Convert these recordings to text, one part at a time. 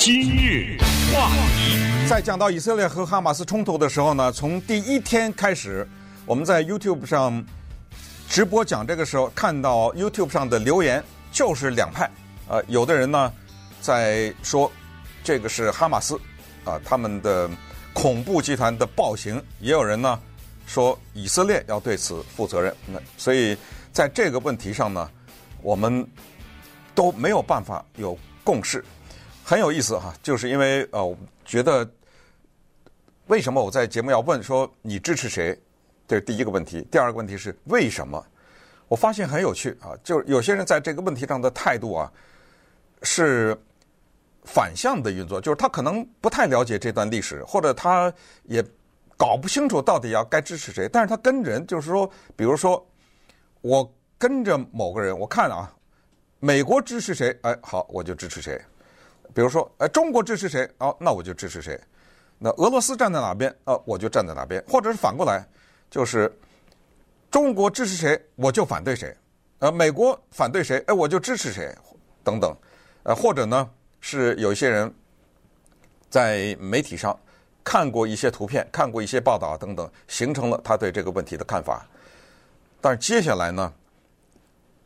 今日话题，在讲到以色列和哈马斯冲突的时候呢，从第一天开始，我们在 YouTube 上直播讲这个时候，看到 YouTube 上的留言就是两派。呃，有的人呢在说这个是哈马斯啊，他们的恐怖集团的暴行；也有人呢说以色列要对此负责任。那所以在这个问题上呢，我们都没有办法有共识。很有意思哈，就是因为呃，我觉得为什么我在节目要问说你支持谁？这是第一个问题。第二个问题是为什么？我发现很有趣啊，就是有些人在这个问题上的态度啊是反向的运作，就是他可能不太了解这段历史，或者他也搞不清楚到底要该支持谁。但是他跟人就是说，比如说我跟着某个人，我看啊，美国支持谁，哎，好，我就支持谁。比如说，呃，中国支持谁？哦，那我就支持谁。那俄罗斯站在哪边？呃，我就站在哪边。或者是反过来，就是中国支持谁，我就反对谁。呃，美国反对谁，哎，我就支持谁，等等。呃，或者呢，是有一些人在媒体上看过一些图片，看过一些报道等等，形成了他对这个问题的看法。但是接下来呢，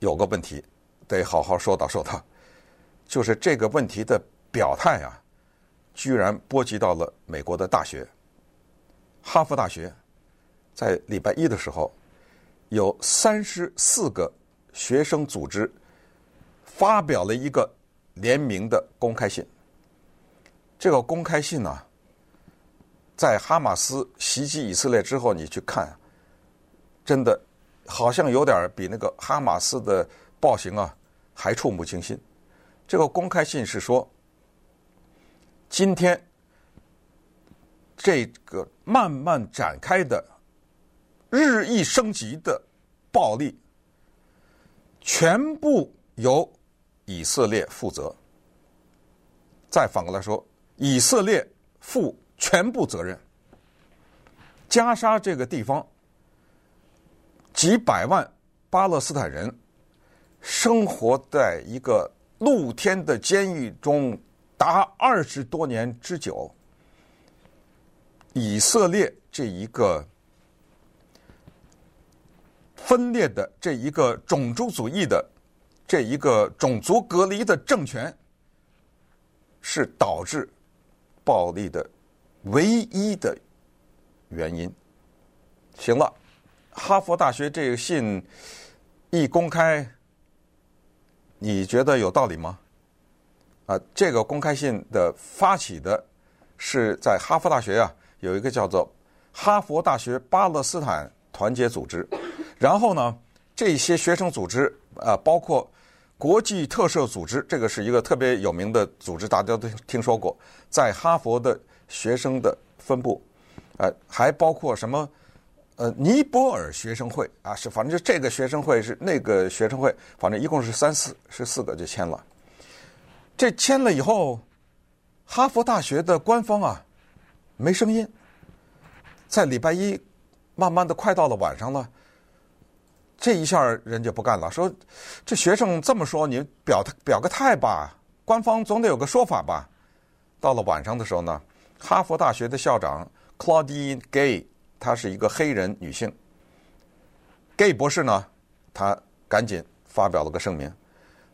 有个问题得好好说道说道，就是这个问题的。表态啊，居然波及到了美国的大学。哈佛大学在礼拜一的时候，有三十四个学生组织发表了一个联名的公开信。这个公开信呢，在哈马斯袭击以色列之后，你去看，真的好像有点比那个哈马斯的暴行啊还触目惊心。这个公开信是说。今天，这个慢慢展开的、日益升级的暴力，全部由以色列负责。再反过来说，以色列负全部责任。加沙这个地方，几百万巴勒斯坦人生活在一个露天的监狱中。达二十多年之久，以色列这一个分裂的、这一个种族主义的、这一个种族隔离的政权，是导致暴力的唯一的原因。行了，哈佛大学这个信一公开，你觉得有道理吗？啊，这个公开信的发起的是在哈佛大学啊，有一个叫做哈佛大学巴勒斯坦团结组织。然后呢，这些学生组织啊，包括国际特赦组织，这个是一个特别有名的组织，大家都听说过，在哈佛的学生的分部。呃，还包括什么？呃，尼泊尔学生会啊，是反正就这个学生会是那个学生会，反正一共是三四十四个就签了。这签了以后，哈佛大学的官方啊，没声音。在礼拜一，慢慢的快到了晚上了，这一下人就不干了，说这学生这么说，你表表个态吧，官方总得有个说法吧。到了晚上的时候呢，哈佛大学的校长 Claudine Gay，她是一个黑人女性。Gay 博士呢，她赶紧发表了个声明。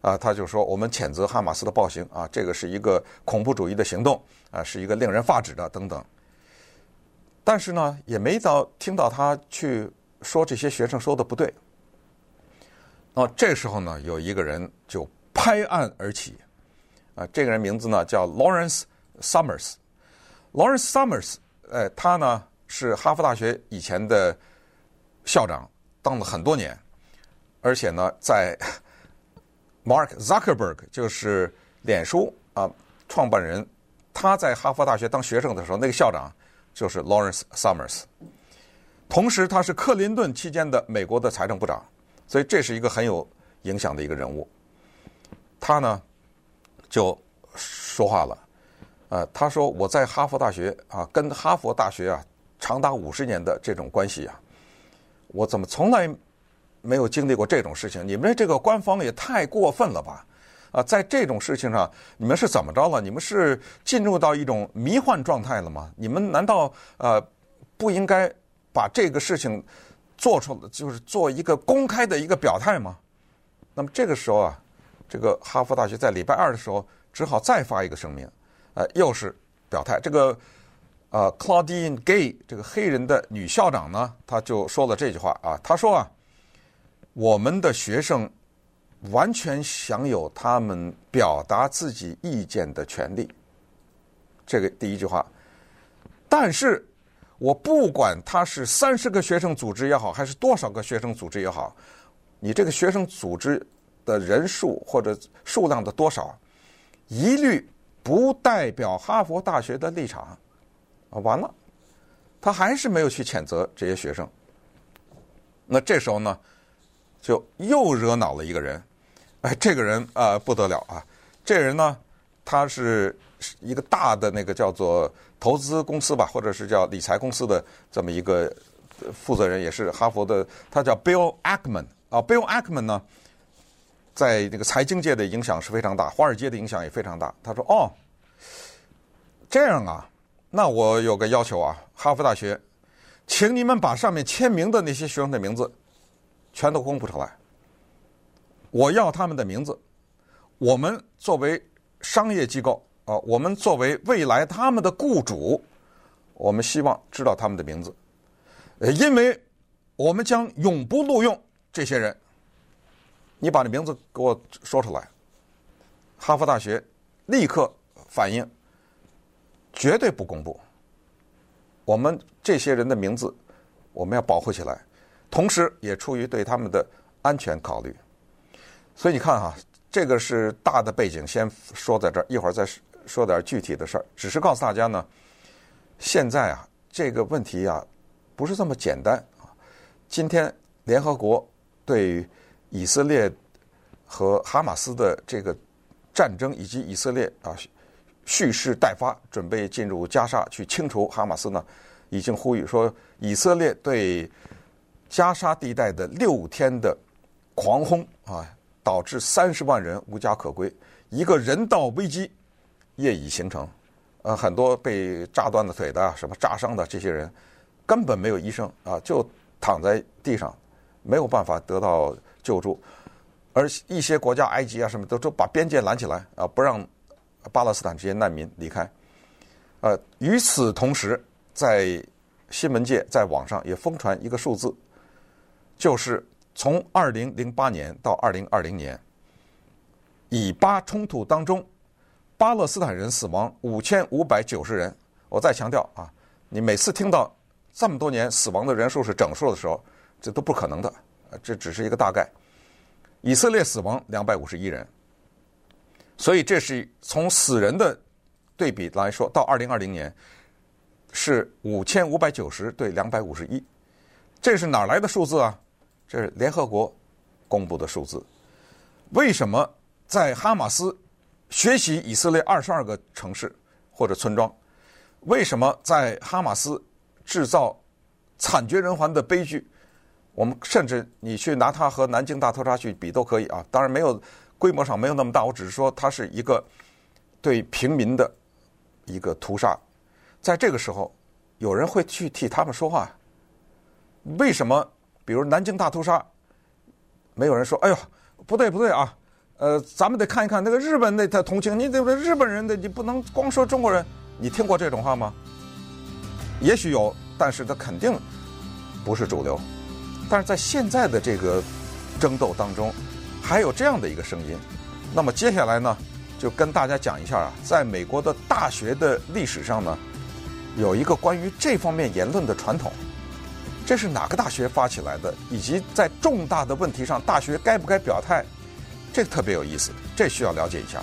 啊，他就说我们谴责哈马斯的暴行啊，这个是一个恐怖主义的行动啊，是一个令人发指的等等。但是呢，也没到听到他去说这些学生说的不对。那，这时候呢，有一个人就拍案而起，啊，这个人名字呢叫 Lawrence Summers。Lawrence Summers，哎，他呢是哈佛大学以前的校长，当了很多年，而且呢在。Mark Zuckerberg 就是脸书啊创办人，他在哈佛大学当学生的时候，那个校长就是 Lawrence Summers。同时，他是克林顿期间的美国的财政部长，所以这是一个很有影响的一个人物。他呢就说话了，呃，他说我在哈佛大学啊，跟哈佛大学啊长达五十年的这种关系啊，我怎么从来。没有经历过这种事情，你们这个官方也太过分了吧？啊，在这种事情上，你们是怎么着了？你们是进入到一种迷幻状态了吗？你们难道呃不应该把这个事情做出，就是做一个公开的一个表态吗？那么这个时候啊，这个哈佛大学在礼拜二的时候只好再发一个声明，呃，又是表态。这个呃，Claudine Gay 这个黑人的女校长呢，她就说了这句话啊，她说啊，我们的学生。完全享有他们表达自己意见的权利，这个第一句话。但是，我不管他是三十个学生组织也好，还是多少个学生组织也好，你这个学生组织的人数或者数量的多少，一律不代表哈佛大学的立场。啊，完了，他还是没有去谴责这些学生。那这时候呢，就又惹恼了一个人。哎，这个人啊、不得了啊！这人呢，他是一个大的那个叫做投资公司吧，或者是叫理财公司的这么一个负责人，也是哈佛的，他叫 Bill Ackman 啊。Bill Ackman 呢，在这个财经界的影响是非常大，华尔街的影响也非常大。他说：“哦，这样啊，那我有个要求啊，哈佛大学，请你们把上面签名的那些学生的名字全都公布出来。”我要他们的名字。我们作为商业机构啊，我们作为未来他们的雇主，我们希望知道他们的名字，呃，因为我们将永不录用这些人。你把这名字给我说出来。哈佛大学立刻反应，绝对不公布。我们这些人的名字，我们要保护起来，同时也出于对他们的安全考虑。所以你看哈，这个是大的背景，先说在这儿，一会儿再说点具体的事儿。只是告诉大家呢，现在啊，这个问题啊，不是这么简单啊。今天联合国对以色列和哈马斯的这个战争，以及以色列啊蓄势待发，准备进入加沙去清除哈马斯呢，已经呼吁说，以色列对加沙地带的六天的狂轰啊。导致三十万人无家可归，一个人道危机业已形成。呃，很多被炸断了腿的、什么炸伤的这些人，根本没有医生啊，就躺在地上，没有办法得到救助。而一些国家，埃及啊什么，都都把边界拦起来啊，不让巴勒斯坦这些难民离开。呃，与此同时，在新闻界、在网上也疯传一个数字，就是。从二零零八年到二零二零年，以巴冲突当中，巴勒斯坦人死亡五千五百九十人。我再强调啊，你每次听到这么多年死亡的人数是整数的时候，这都不可能的，这只是一个大概。以色列死亡两百五十一人，所以这是从死人的对比来说，到二零二零年是五千五百九十对两百五十一，这是哪来的数字啊？这是联合国公布的数字。为什么在哈马斯学习以色列二十二个城市或者村庄？为什么在哈马斯制造惨绝人寰的悲剧？我们甚至你去拿它和南京大屠杀去比都可以啊。当然没有规模上没有那么大，我只是说它是一个对平民的一个屠杀。在这个时候，有人会去替他们说话。为什么？比如南京大屠杀，没有人说：“哎呦，不对不对啊，呃，咱们得看一看那个日本那他同情你，对不对？日本人的你不能光说中国人。”你听过这种话吗？也许有，但是他肯定不是主流。但是在现在的这个争斗当中，还有这样的一个声音。那么接下来呢，就跟大家讲一下啊，在美国的大学的历史上呢，有一个关于这方面言论的传统。这是哪个大学发起来的？以及在重大的问题上，大学该不该表态？这特别有意思，这需要了解一下。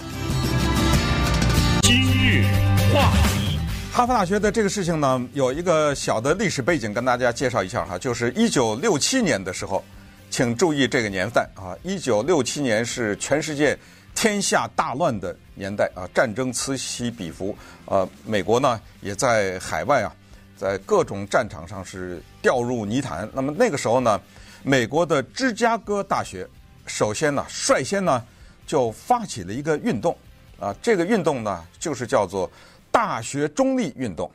今日话题，哈佛大学的这个事情呢，有一个小的历史背景跟大家介绍一下哈，就是一九六七年的时候，请注意这个年代啊，一九六七年是全世界天下大乱的年代啊，战争此起彼伏，呃，美国呢也在海外啊。在各种战场上是掉入泥潭。那么那个时候呢，美国的芝加哥大学首先呢率先呢就发起了一个运动，啊，这个运动呢就是叫做大学中立运动。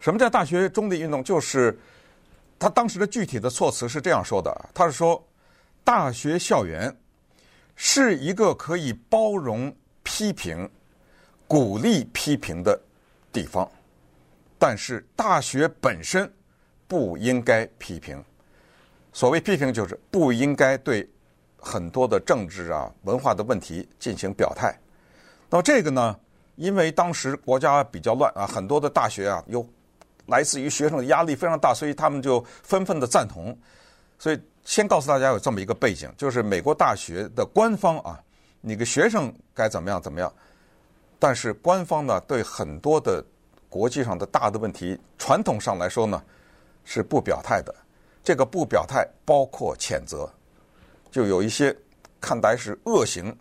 什么叫大学中立运动？就是他当时的具体的措辞是这样说的：他是说，大学校园是一个可以包容批评、鼓励批评的地方，但是大学本身不应该批评。所谓批评，就是不应该对很多的政治啊、文化的问题进行表态。那么这个呢，因为当时国家比较乱啊，很多的大学啊，有来自于学生的压力非常大，所以他们就纷纷的赞同。所以先告诉大家有这么一个背景，就是美国大学的官方啊，你个学生该怎么样怎么样，但是官方呢，对很多的国际上的大的问题，传统上来说呢，是不表态的。这个不表态包括谴责，就有一些看来是恶行，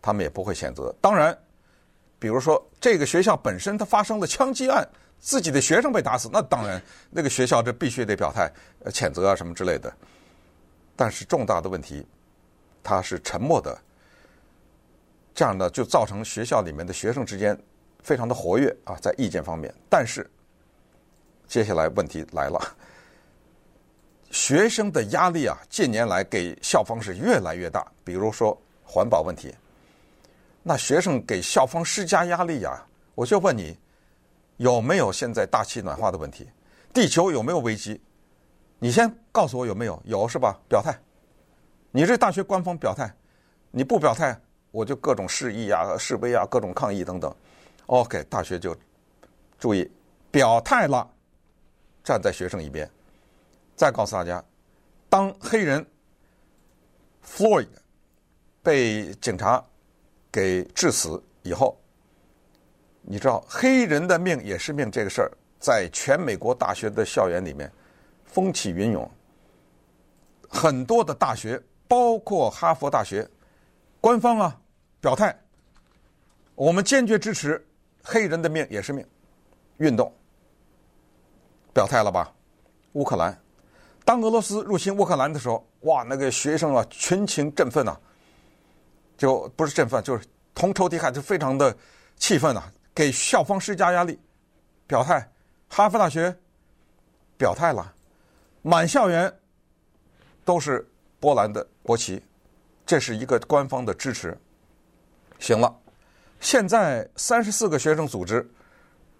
他们也不会谴责。当然，比如说这个学校本身它发生了枪击案，自己的学生被打死，那当然那个学校这必须得表态，谴责啊什么之类的。但是重大的问题，他是沉默的，这样呢就造成学校里面的学生之间非常的活跃啊，在意见方面。但是接下来问题来了。学生的压力啊，近年来给校方是越来越大。比如说环保问题，那学生给校方施加压力呀，我就问你，有没有现在大气暖化的问题？地球有没有危机？你先告诉我有没有？有是吧？表态。你这大学官方表态，你不表态，我就各种示意啊、示威啊、各种抗议等等。OK，大学就注意表态了，站在学生一边。再告诉大家，当黑人 Floyd 被警察给致死以后，你知道黑人的命也是命这个事儿，在全美国大学的校园里面风起云涌，很多的大学，包括哈佛大学，官方啊表态，我们坚决支持黑人的命也是命运动，表态了吧？乌克兰。当俄罗斯入侵乌克兰的时候，哇，那个学生啊，群情振奋呐，就不是振奋，就是同仇敌忾，就非常的气愤呐，给校方施加压力，表态。哈佛大学。表态了，满校园。都是波兰的国旗，这是一个官方的支持。行了，现在三十四个学生组织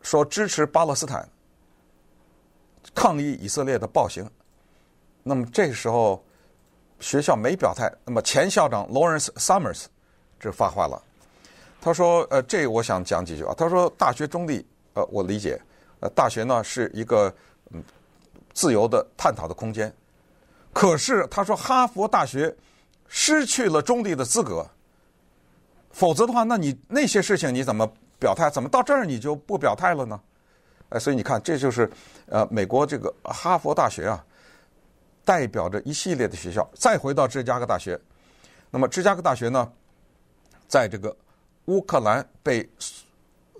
说支持巴勒斯坦，抗议以色列的暴行。那么这个时候，学校没表态。那么前校长 Lawrence Summers 就发话了，他说：“呃，这、我想讲几句啊。他说，大学中立，呃，我理解，呃，大学呢是一个嗯自由的探讨的空间。可是他说，哈佛大学失去了中立的资格。否则的话，那你那些事情你怎么表态？怎么到这儿你就不表态了呢？哎，所以你看，这就是呃美国这个哈佛大学啊。”代表着一系列的学校，再回到芝加哥大学。那么芝加哥大学呢，在这个乌克兰被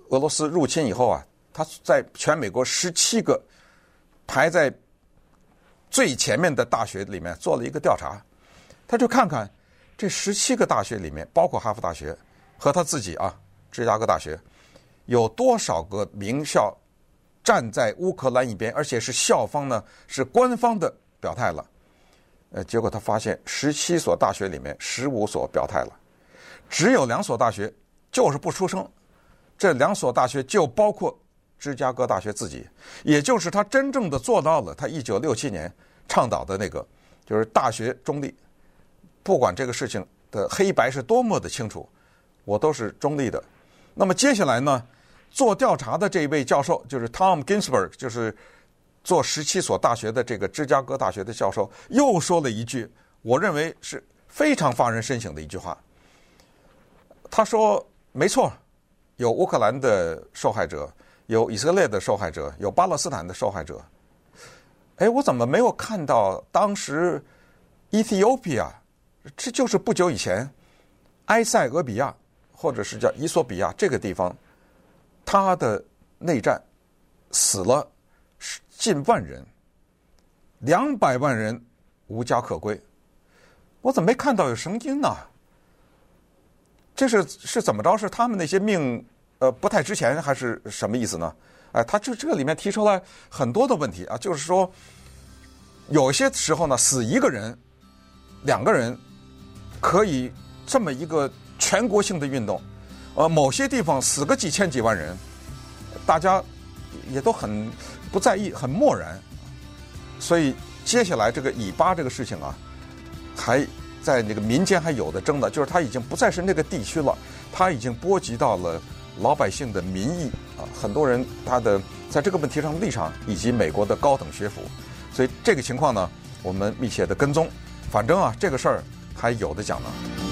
俄罗斯入侵以后啊，它在全美国十七个排在最前面的大学里面做了一个调查，他就看看这十七个大学里面，包括哈佛大学和他自己啊，芝加哥大学有多少个名校站在乌克兰一边，而且是校方呢，是官方的。表态了，呃，结果他发现十七所大学里面十五所表态了，只有两所大学就是不出声。这两所大学就包括芝加哥大学自己，也就是他真正的做到了他一九六七年倡导的那个，就是大学中立，不管这个事情的黑白是多么的清楚，我都是中立的。那么接下来呢，做调查的这一位教授就是 Tom Ginsburg，就是。做十七所大学的这个芝加哥大学的教授又说了一句，我认为是非常发人深省的一句话。他说：“没错，有乌克兰的受害者，有以色列的受害者，有巴勒斯坦的受害者。哎，我怎么没有看到当时 Ethiopia，这就是不久以前埃塞俄比亚或者是叫伊索比亚这个地方，他的内战死了。”近万人，两百万人无家可归，我怎么没看到有声音呢？这是是怎么着？是他们那些命呃不太值钱，还是什么意思呢？哎，他这这个里面提出来很多的问题啊，就是说有些时候呢，死一个人、两个人可以这么一个全国性的运动，呃，某些地方死个几千几万人，大家也都很不在意，很漠然。所以接下来这个以巴这个事情啊，还。在那个民间还有的争的，就是他已经不再是那个地区了，他已经波及到了老百姓的民意啊，很多人他的在这个问题上的立场，以及美国的高等学府，所以这个情况呢，我们密切的跟踪，反正啊，这个事儿还有的讲呢。